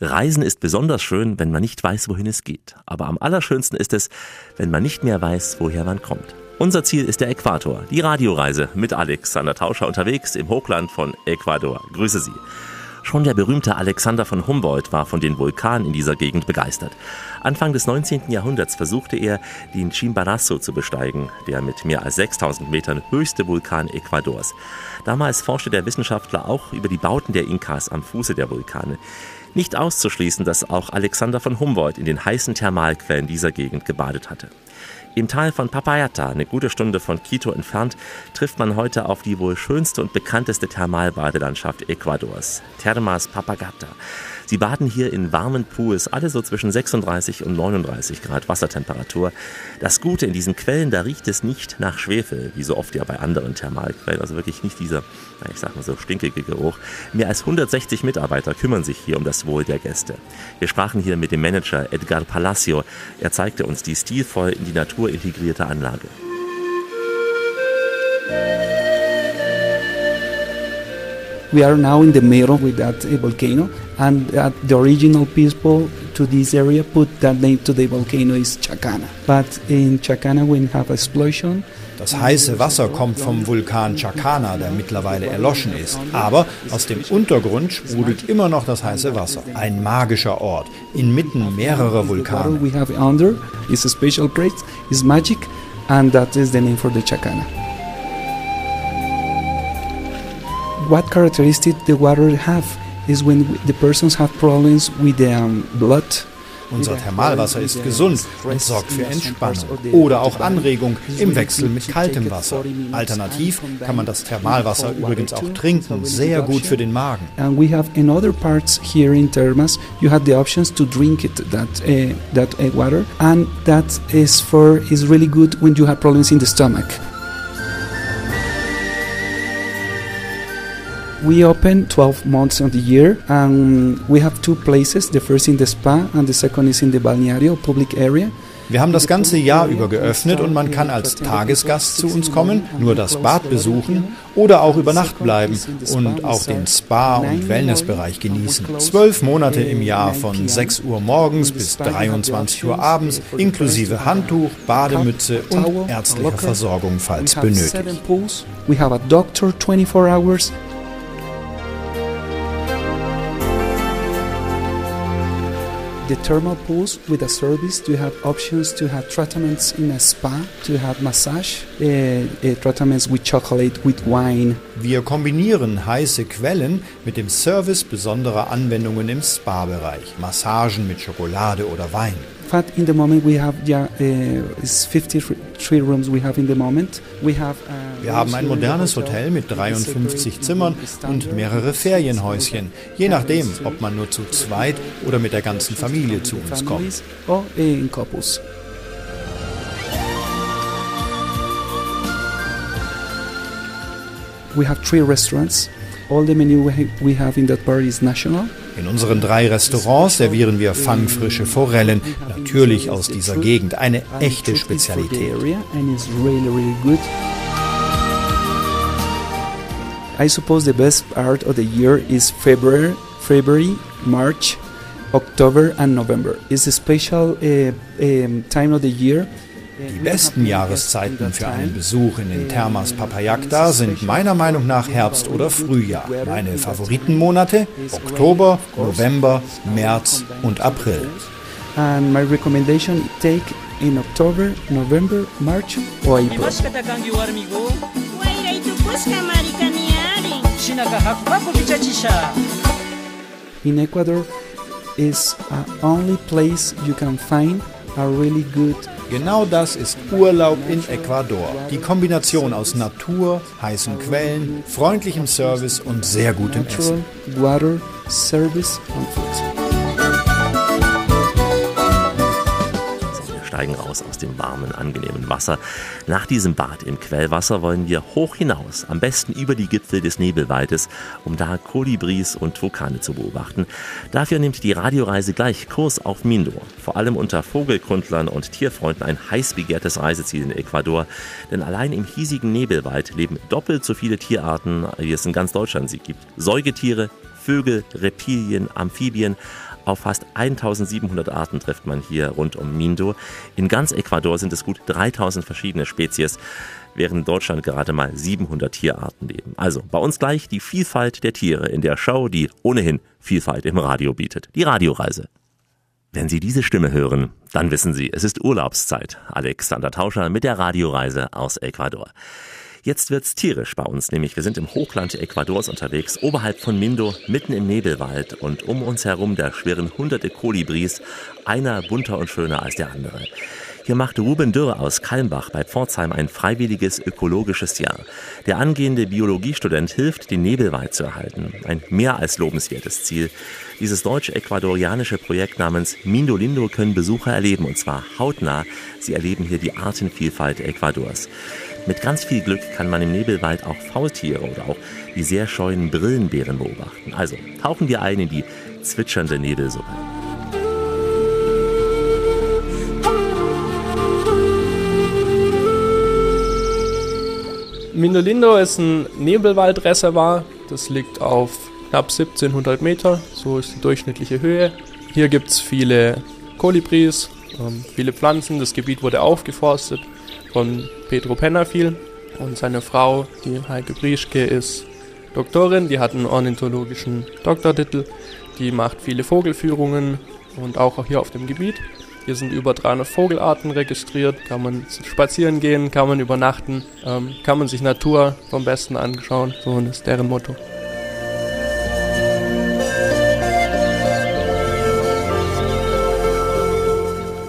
Reisen ist besonders schön, wenn man nicht weiß, wohin es geht. Aber am allerschönsten ist es, wenn man nicht mehr weiß, woher man kommt. Unser Ziel ist der Äquator, die Radioreise mit Alexander Tauscher unterwegs im Hochland von Ecuador. Grüße Sie. Schon der berühmte Alexander von Humboldt war von den Vulkanen in dieser Gegend begeistert. Anfang des 19. Jahrhunderts versuchte er, den Chimborazo zu besteigen, der mit mehr als 6000 Metern höchste Vulkan Ecuadors. Damals forschte der Wissenschaftler auch über die Bauten der Inkas am Fuße der Vulkane. Nicht auszuschließen, dass auch Alexander von Humboldt in den heißen Thermalquellen dieser Gegend gebadet hatte. Im Tal von Papayata, eine gute Stunde von Quito entfernt, trifft man heute auf die wohl schönste und bekannteste Thermalbadelandschaft Ecuadors, Termas Papagata. Sie baden hier in warmen Pools, alle so zwischen 36 und 39 Grad Wassertemperatur. Das Gute in diesen Quellen, da riecht es nicht nach Schwefel, wie so oft ja bei anderen Thermalquellen, also wirklich nicht dieser, ich sag mal so, stinkige Geruch. Mehr als 160 Mitarbeiter kümmern sich hier um das Wohl der Gäste. Wir sprachen hier mit dem Manager Edgar Palacio. Er zeigte uns die stilvoll in die Natur integrierte Anlage. We are now in the middle with that uh, volcano, and uh, the original people to this area put that name to the volcano is Chacana. But in Chacana, when have explosion, Das heiße Wasser kommt vom Vulkan Chacana, der mittlerweile erloschen ist. Aber aus dem Untergrund sprudelt immer noch das heiße Wasser. Ein magischer Ort, inmitten mehrerer Vulkane. we have under is a special place, is magic, and that is the name for the Chacana. What characteristic the water have is when the persons have problems with the um, blood. Unser Thermalwasser ist gesund und sorgt für Entspannung oder auch Anregung im Wechsel mit kaltem Wasser. Alternativ kann man das Thermalwasser übrigens auch trinken, sehr gut für den Magen. And we have in other parts here in Termas, you have the options to drink it that uh, that uh, water, and that is for is really good when you have problems in the stomach. We open 12 months of the year and we have two places, the first in the spa and the second is in the balneario public area. Wir haben das ganze Jahr über geöffnet und man kann als Tagesgast zu uns kommen, nur das Bad besuchen oder auch über Nacht bleiben und auch den Spa- und Wellnessbereich genießen. Zwölf Monate im Jahr von 6 Uhr morgens bis 23 Uhr abends, inklusive Handtuch, Bademütze und ärztlicher Versorgung, falls benötigt. We have a doctor 24 hours. The thermal pools with a service to have options to have treatments in a spa, to have massage, uh, uh, treatments with chocolate, with wine. Wir kombinieren heiße Quellen mit dem Service besonderer Anwendungen im Spa-Bereich, Massagen mit Schokolade oder Wein. Fact, in the moment we have yeah, uh, it's 53 rooms we have in the moment. We have. Uh, Wir haben ein modernes Hotel mit 53 Zimmern und mehrere Ferienhäuschen, je nachdem, ob man nur zu zweit oder mit der ganzen Familie zu uns kommt. uh. We have three restaurants. All the menu we have in that bar is national. In unseren drei Restaurants servieren wir fangfrische Forellen, natürlich aus dieser Gegend, eine echte Spezialität. I suppose the best part of the year is February, February, March, October, and November. It's a special uh, um, time of the year. Die besten Jahreszeiten für einen Besuch in den Thermas Papayacta sind meiner Meinung nach Herbst oder Frühjahr. Meine Favoritenmonate Oktober, November, März und April. And my recommendation take in October, November, March, or April. In Ecuador is a only place you can find a really good Genau das ist Urlaub in Ecuador. Die Kombination aus Natur, heißen Quellen, freundlichem Service und sehr gutem Essen. water, service and food. Steigen raus aus dem warmen, angenehmen Wasser. Nach diesem Bad im Quellwasser wollen wir hoch hinaus, am besten über die Gipfel des Nebelwaldes, um da Kolibris und Vulkane zu beobachten. Dafür nimmt die Radioreise gleich Kurs auf Mindo. Vor allem unter Vogelkundlern und Tierfreunden ein heiß begehrtes Reiseziel in Ecuador. Denn allein im hiesigen Nebelwald leben doppelt so viele Tierarten, wie es in ganz Deutschland sie gibt. Säugetiere, Vögel, Reptilien, Amphibien, Auf fast 1700 Arten trifft man hier rund um Mindo. In ganz Ecuador sind es gut 3000 verschiedene Spezies, während in Deutschland gerade mal 700 Tierarten leben. Also bei uns gleich die Vielfalt der Tiere in der Show, die ohnehin Vielfalt im Radio bietet. Die Radioreise. Wenn Sie diese Stimme hören, dann wissen Sie, es ist Urlaubszeit. Alexander Tauscher mit der Radioreise aus Ecuador. Jetzt wird's tierisch bei uns, nämlich wir sind im Hochland Ecuadors unterwegs, oberhalb von Mindo, mitten im Nebelwald und um uns herum da schwirren hunderte Kolibris, einer bunter und schöner als der andere. Hier macht Ruben Dürr aus Kalmbach bei Pforzheim ein freiwilliges ökologisches Jahr. Der angehende Biologiestudent hilft, den Nebelwald zu erhalten. Ein mehr als lobenswertes Ziel. Dieses deutsch-ecuadorianische Projekt namens Mindo Lindo können Besucher erleben, und zwar hautnah. Sie erleben hier die Artenvielfalt Ecuadors. Mit ganz viel Glück kann man im Nebelwald auch Faultiere oder auch die sehr scheuen Brillenbären beobachten. Also tauchen wir ein in die zwitschernde Nebelsuppe. Mindolindo ist ein Nebelwaldreservoir. Das liegt auf knapp 1700 Meter, so ist die durchschnittliche Höhe. Hier gibt es viele Kolibris, ähm, viele Pflanzen. Das Gebiet wurde aufgeforstet von Pedro Pennafil und seine Frau, die Heike Brieschke, ist Doktorin. Die hat einen ornithologischen Doktortitel. Die macht viele Vogelführungen und auch hier auf dem Gebiet. Hier sind über 300 Vogelarten registriert, kann man spazieren gehen, kann man übernachten, ähm, kann man sich Natur vom Besten anschauen. So ist deren Motto.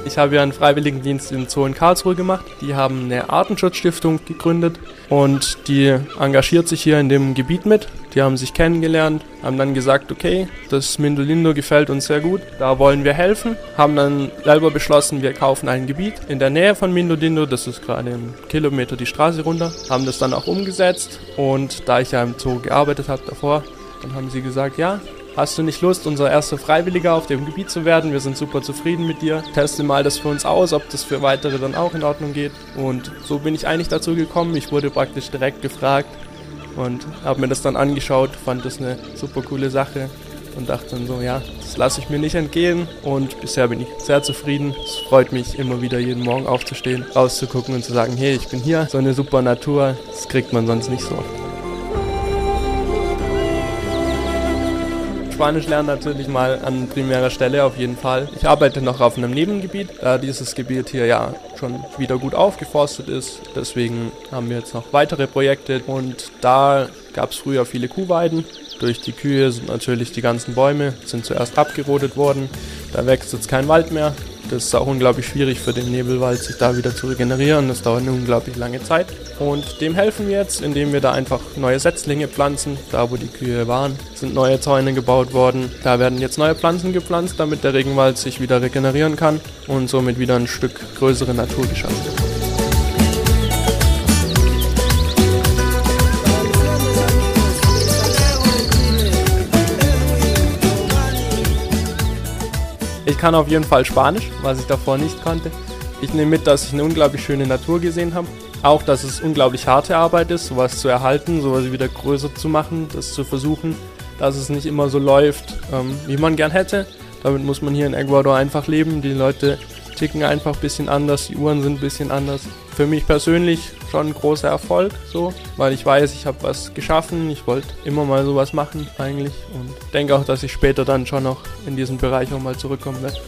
Ich habe ja einen Freiwilligendienst im Zoo in Karlsruhe gemacht. Die haben eine Artenschutzstiftung gegründet und die engagiert sich hier in dem Gebiet mit. Die haben sich kennengelernt, haben dann gesagt, okay, das Mindolindo gefällt uns sehr gut, da wollen wir helfen. Haben dann selber beschlossen, wir kaufen ein Gebiet in der Nähe von Mindolindo, das ist gerade einen Kilometer die Straße runter. Haben das dann auch umgesetzt und da ich ja im Zoo gearbeitet habe davor, dann haben sie gesagt, ja, Hast du nicht Lust, unser erster Freiwilliger auf dem Gebiet zu werden? Wir sind super zufrieden mit dir. Teste mal das für uns aus, ob das für weitere dann auch in Ordnung geht. Und so bin ich eigentlich dazu gekommen. Ich wurde praktisch direkt gefragt und habe mir das dann angeschaut, fand das eine super coole Sache und dachte dann so, ja, das lasse ich mir nicht entgehen. Und bisher bin ich sehr zufrieden. Es freut mich immer wieder jeden Morgen aufzustehen, rauszugucken und zu sagen, hey, ich bin hier, so eine super Natur. Das kriegt man sonst nicht so oft. Spanisch lernen natürlich mal an primärer Stelle auf jeden Fall. Ich arbeite noch auf einem Nebengebiet, da dieses Gebiet hier ja schon wieder gut aufgeforstet ist. Deswegen haben wir jetzt noch weitere Projekte und da gab es früher viele Kuhweiden. Durch die Kühe sind natürlich die ganzen Bäume sind zuerst abgerodet worden. Da wächst jetzt kein Wald mehr. Das ist auch unglaublich schwierig für den Nebelwald, sich da wieder zu regenerieren. Das dauert eine unglaublich lange Zeit. Und dem helfen wir jetzt, indem wir da einfach neue Setzlinge pflanzen. Da, wo die Kühe waren, sind neue Zäune gebaut worden. Da werden jetzt neue Pflanzen gepflanzt, damit der Regenwald sich wieder regenerieren kann und somit wieder ein Stück größere Natur geschaffen wird. Ich kann auf jeden Fall Spanisch, was ich davor nicht konnte. Ich nehme mit, dass ich eine unglaublich schöne Natur gesehen habe. Auch, dass es unglaublich harte Arbeit ist, sowas zu erhalten, sowas wieder größer zu machen, das zu versuchen, dass es nicht immer so läuft, ähm, wie man gern hätte. Damit muss man hier in Ecuador einfach leben. Die Leute ticken einfach ein bisschen anders, die Uhren sind ein bisschen anders. Für mich persönlich schon ein großer Erfolg, so, weil ich weiß, ich habe was geschaffen. Ich wollte immer mal sowas machen eigentlich und denke auch, dass ich später dann schon noch in diesen Bereich nochmal zurückkommen werde.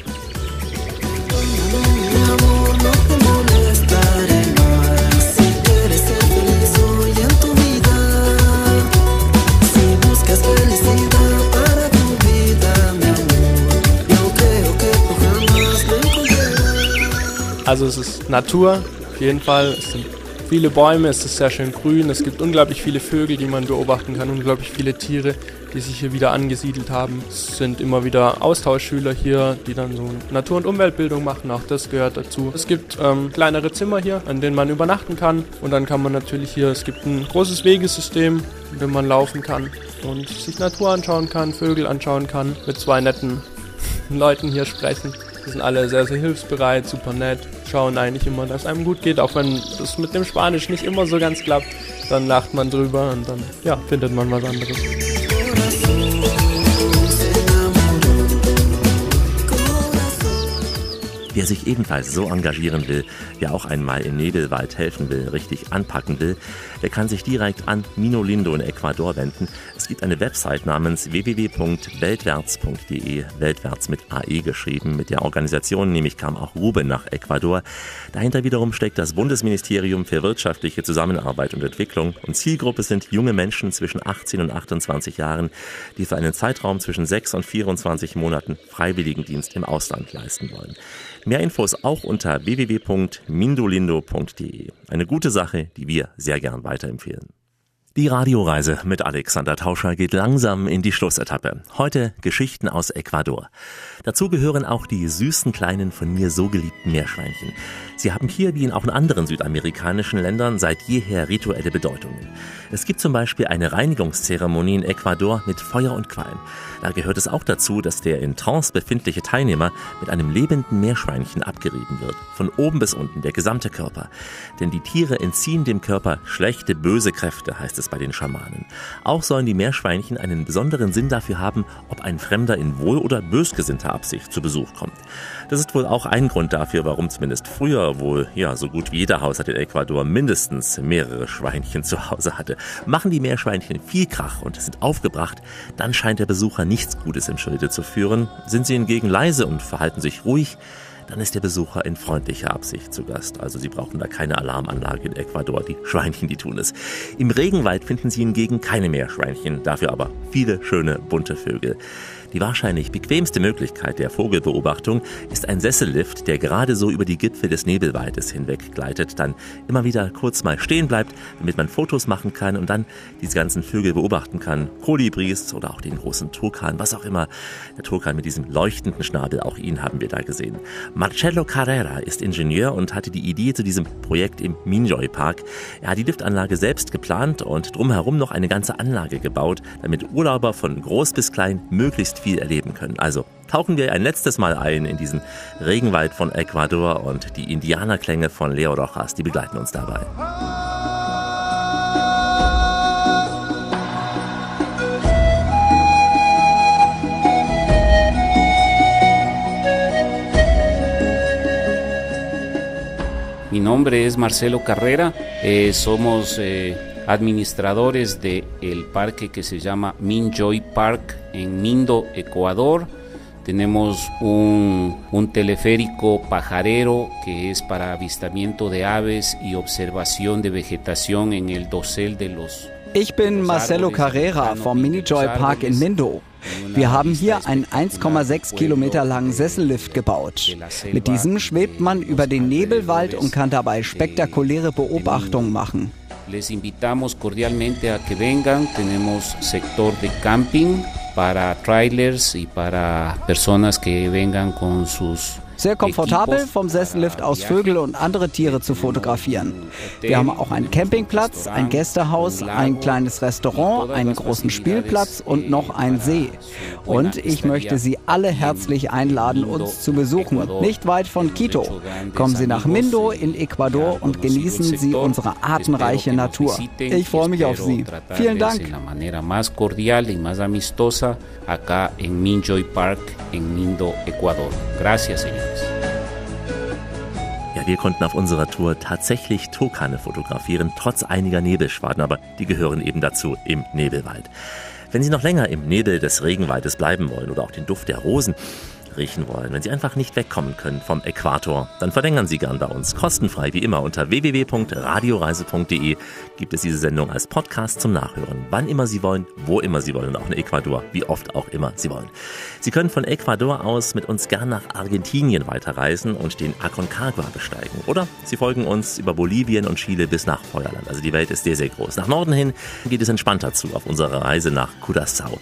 Also es ist Natur, auf jeden Fall. Es sind viele Bäume, es ist sehr schön grün, es gibt unglaublich viele Vögel, die man beobachten kann, unglaublich viele Tiere, die sich hier wieder angesiedelt haben. Es sind immer wieder Austauschschüler hier, die dann so Natur- und Umweltbildung machen, auch das gehört dazu. Es gibt ähm, kleinere Zimmer hier, an denen man übernachten kann und dann kann man natürlich hier, es gibt ein großes Wegesystem, in dem man laufen kann und sich Natur anschauen kann, Vögel anschauen kann, mit zwei netten Leuten hier sprechen. Die sind alle sehr, sehr hilfsbereit, super nett, schauen eigentlich immer, dass einem gut geht, auch wenn das mit dem Spanisch nicht immer so ganz klappt. Dann lacht man drüber und dann, ja, findet man was anderes. Wer sich ebenfalls so engagieren will, wer auch einmal im Nebelwald helfen will, richtig anpacken will, der kann sich direkt an Mino Lindo in Ecuador wenden. Es gibt eine Website namens www.weltwärts.de, Weltwärts mit AE geschrieben. Mit der Organisation nämlich kam auch Ruben nach Ecuador. Dahinter wiederum steckt das Bundesministerium für wirtschaftliche Zusammenarbeit und Entwicklung und Zielgruppe sind junge Menschen zwischen 18 und 28 Jahren, die für einen Zeitraum zwischen 6 und 24 Monaten Freiwilligendienst im Ausland leisten wollen. Mehr Infos auch unter www.mindolindo.de. Eine gute Sache, die wir sehr gern weiterempfehlen. Die Radioreise mit Alexander Tauscher geht langsam in die Schlussetappe. Heute Geschichten aus Ecuador. Dazu gehören auch die süßen kleinen von mir so geliebten Meerschweinchen. Sie haben hier wie in auch in anderen südamerikanischen Ländern seit jeher rituelle Bedeutungen. Es gibt zum Beispiel eine Reinigungszeremonie in Ecuador mit Feuer und Qualm. Da gehört es auch dazu, dass der in Trance befindliche Teilnehmer mit einem lebenden Meerschweinchen abgerieben wird. Von oben bis unten, der gesamte Körper. Denn die Tiere entziehen dem Körper schlechte, böse Kräfte, heißt es bei den Schamanen. Auch sollen die Meerschweinchen einen besonderen Sinn dafür haben, ob ein Fremder in wohl- oder bösgesinnter Absicht zu Besuch kommt. Das ist wohl auch ein Grund dafür, warum zumindest früher wohl, ja, so gut wie jeder Haushalt in Ecuador mindestens mehrere Schweinchen zu Hause hatte. Machen die Meerschweinchen viel Krach und sind aufgebracht, dann scheint der Besucher nichts Gutes im Schilde zu führen. Sind sie hingegen leise und verhalten sich ruhig, dann ist der Besucher in freundlicher Absicht zu Gast. Also Sie brauchen da keine Alarmanlage in Ecuador, die Schweinchen, die tun es. Im Regenwald finden Sie hingegen keine Meerschweinchen, dafür aber viele schöne bunte Vögel. Die wahrscheinlich bequemste Möglichkeit der Vogelbeobachtung ist ein Sessellift, der gerade so über die Gipfel des Nebelwaldes hinweg gleitet, dann immer wieder kurz mal stehen bleibt, damit man Fotos machen kann und dann diese ganzen Vögel beobachten kann. Kolibris oder auch den großen Turkan, was auch immer. Der Turkan mit diesem leuchtenden Schnabel, auch ihn haben wir da gesehen. Marcello Carrera ist Ingenieur und hatte die Idee zu diesem Projekt im Minjoy Park. Er hat die Liftanlage selbst geplant und drumherum noch eine ganze Anlage gebaut, damit Urlauber von groß bis klein möglichst viel erleben können. Also tauchen wir ein letztes Mal ein in diesen Regenwald von Ecuador und die Indianerklänge von Leo Rojas, die begleiten uns dabei. Mi nombre es Marcelo Carrera, eh, somos eh, administradores del el parque que se llama Minjoy Park en Mindo, Ecuador. Tenemos un, un teleférico pajarero que es para avistamiento de aves y observación de vegetación en el dosel de los Ich bin Marcelo Carrera vom Minijoy Park in Mindo. Wir haben hier einen 1,6 Kilometer langen Sessellift gebaut. Mit diesem schwebt man über den Nebelwald und kann dabei spektakuläre Beobachtungen machen. Les invitamos cordialmente a que vengan. Tenemos sector de camping para trailers y para personas que vengan con sus Sehr komfortabel vom Sessellift aus Vögel und andere Tiere zu fotografieren. Wir haben auch einen Campingplatz, ein Gästehaus, ein kleines Restaurant, einen großen Spielplatz und noch einen See. Und ich möchte Sie alle herzlich einladen, uns zu besuchen, nicht weit von Quito. Kommen Sie nach Mindo in Ecuador und genießen Sie unsere artenreiche Natur. Ich freue mich auf Sie. Vielen Dank. acá en Minjoy Park en Mindo, Ecuador. Gracias, señores. Wir konnten auf unserer Tour tatsächlich Turkane fotografieren, trotz einiger Nebelschwaden, aber die gehören eben dazu im Nebelwald. Wenn Sie noch länger im Nebel des Regenwaldes bleiben wollen oder auch den Duft der Rosen riechen wollen, wenn Sie einfach nicht wegkommen können vom Äquator, dann verlängern Sie gern bei uns. Kostenfrei wie immer unter www.radioreise.de gibt es diese Sendung als Podcast zum Nachhören. Wann immer Sie wollen, wo immer Sie wollen, auch in Ecuador, wie oft auch immer Sie wollen. Sie können von Ecuador aus mit uns gern nach Argentinien weiterreisen und den Aconcagua besteigen. Oder Sie folgen uns über Bolivien und Chile bis nach Feuerland. Also die Welt ist sehr, sehr groß. Nach Norden hin geht es entspannter zu auf unserer Reise nach Curaçao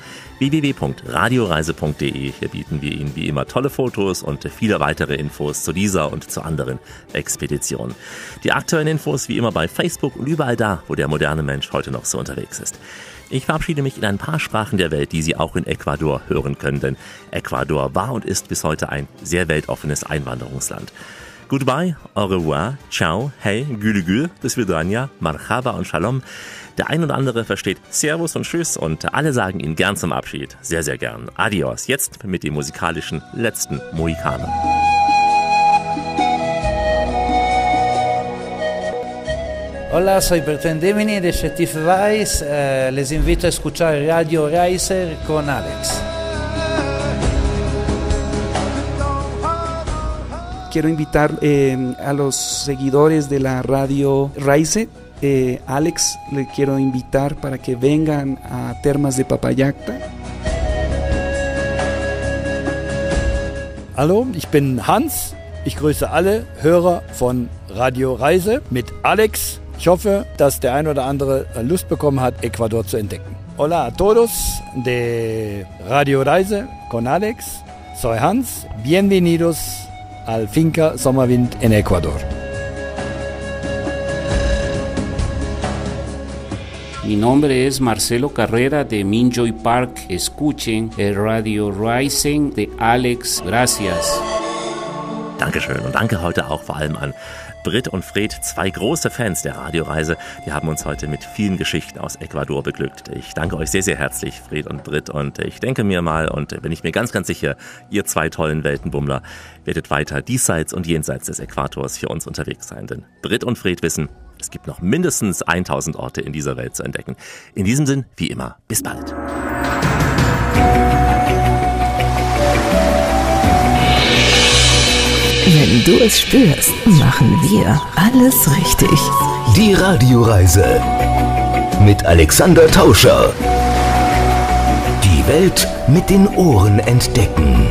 www.radioreise.de. Hier bieten wir Ihnen wie immer tolle Fotos und viele weitere Infos zu dieser und zu anderen Expeditionen. Die aktuellen Infos wie immer bei Facebook und überall da, wo der moderne Mensch heute noch so unterwegs ist. Ich verabschiede mich in ein paar Sprachen der Welt, die Sie auch in Ecuador hören können, denn Ecuador war und ist bis heute ein sehr weltoffenes Einwanderungsland. Goodbye, au revoir, ciao, hey, gülü gül, bis vidania, marhaba und shalom. Der ein oder andere versteht Servus und Tschüss und alle sagen ihn gern zum Abschied. Sehr, sehr gern. Adios. Jetzt mit dem musikalischen letzten Mohikaner. Hola, soy Bertrand Demini de Chetif Rice. Eh, les invito a escuchar Radio Riser con Alex. Quiero invitar eh, a los seguidores de la radio Rice eh, Alex, le quiero invitar para que vengan a Termas de Papayacta. Hallo, ich bin Hans. Ich grüße alle Hörer von Radio Reise mit Alex. Ich hoffe, dass der ein oder andere Lust bekommen hat, Ecuador zu entdecken. Hola a todos de Radio Reise con Alex. Soy Hans. Bienvenidos al Finca Sommerwind en Ecuador. Mi nombre es Marcelo Carrera de Minjoy Park. Escuchen el Radio Rising de Alex. Gracias. Dankeschön und danke heute auch vor allem an Britt und Fred, zwei große Fans der Radioreise. Die haben uns heute mit vielen Geschichten aus Ecuador beglückt. Ich danke euch sehr, sehr herzlich, Fred und Britt. Und ich denke mir mal und bin ich mir ganz, ganz sicher, ihr zwei tollen Weltenbummler werdet weiter diesseits und jenseits des Äquators für uns unterwegs sein. Denn Britt und Fred wissen, es gibt noch mindestens 1000 Orte in dieser Welt zu entdecken. In diesem Sinn, wie immer, bis bald. Wenn du es spürst, machen wir alles richtig. Die Radioreise mit Alexander Tauscher. Die Welt mit den Ohren entdecken.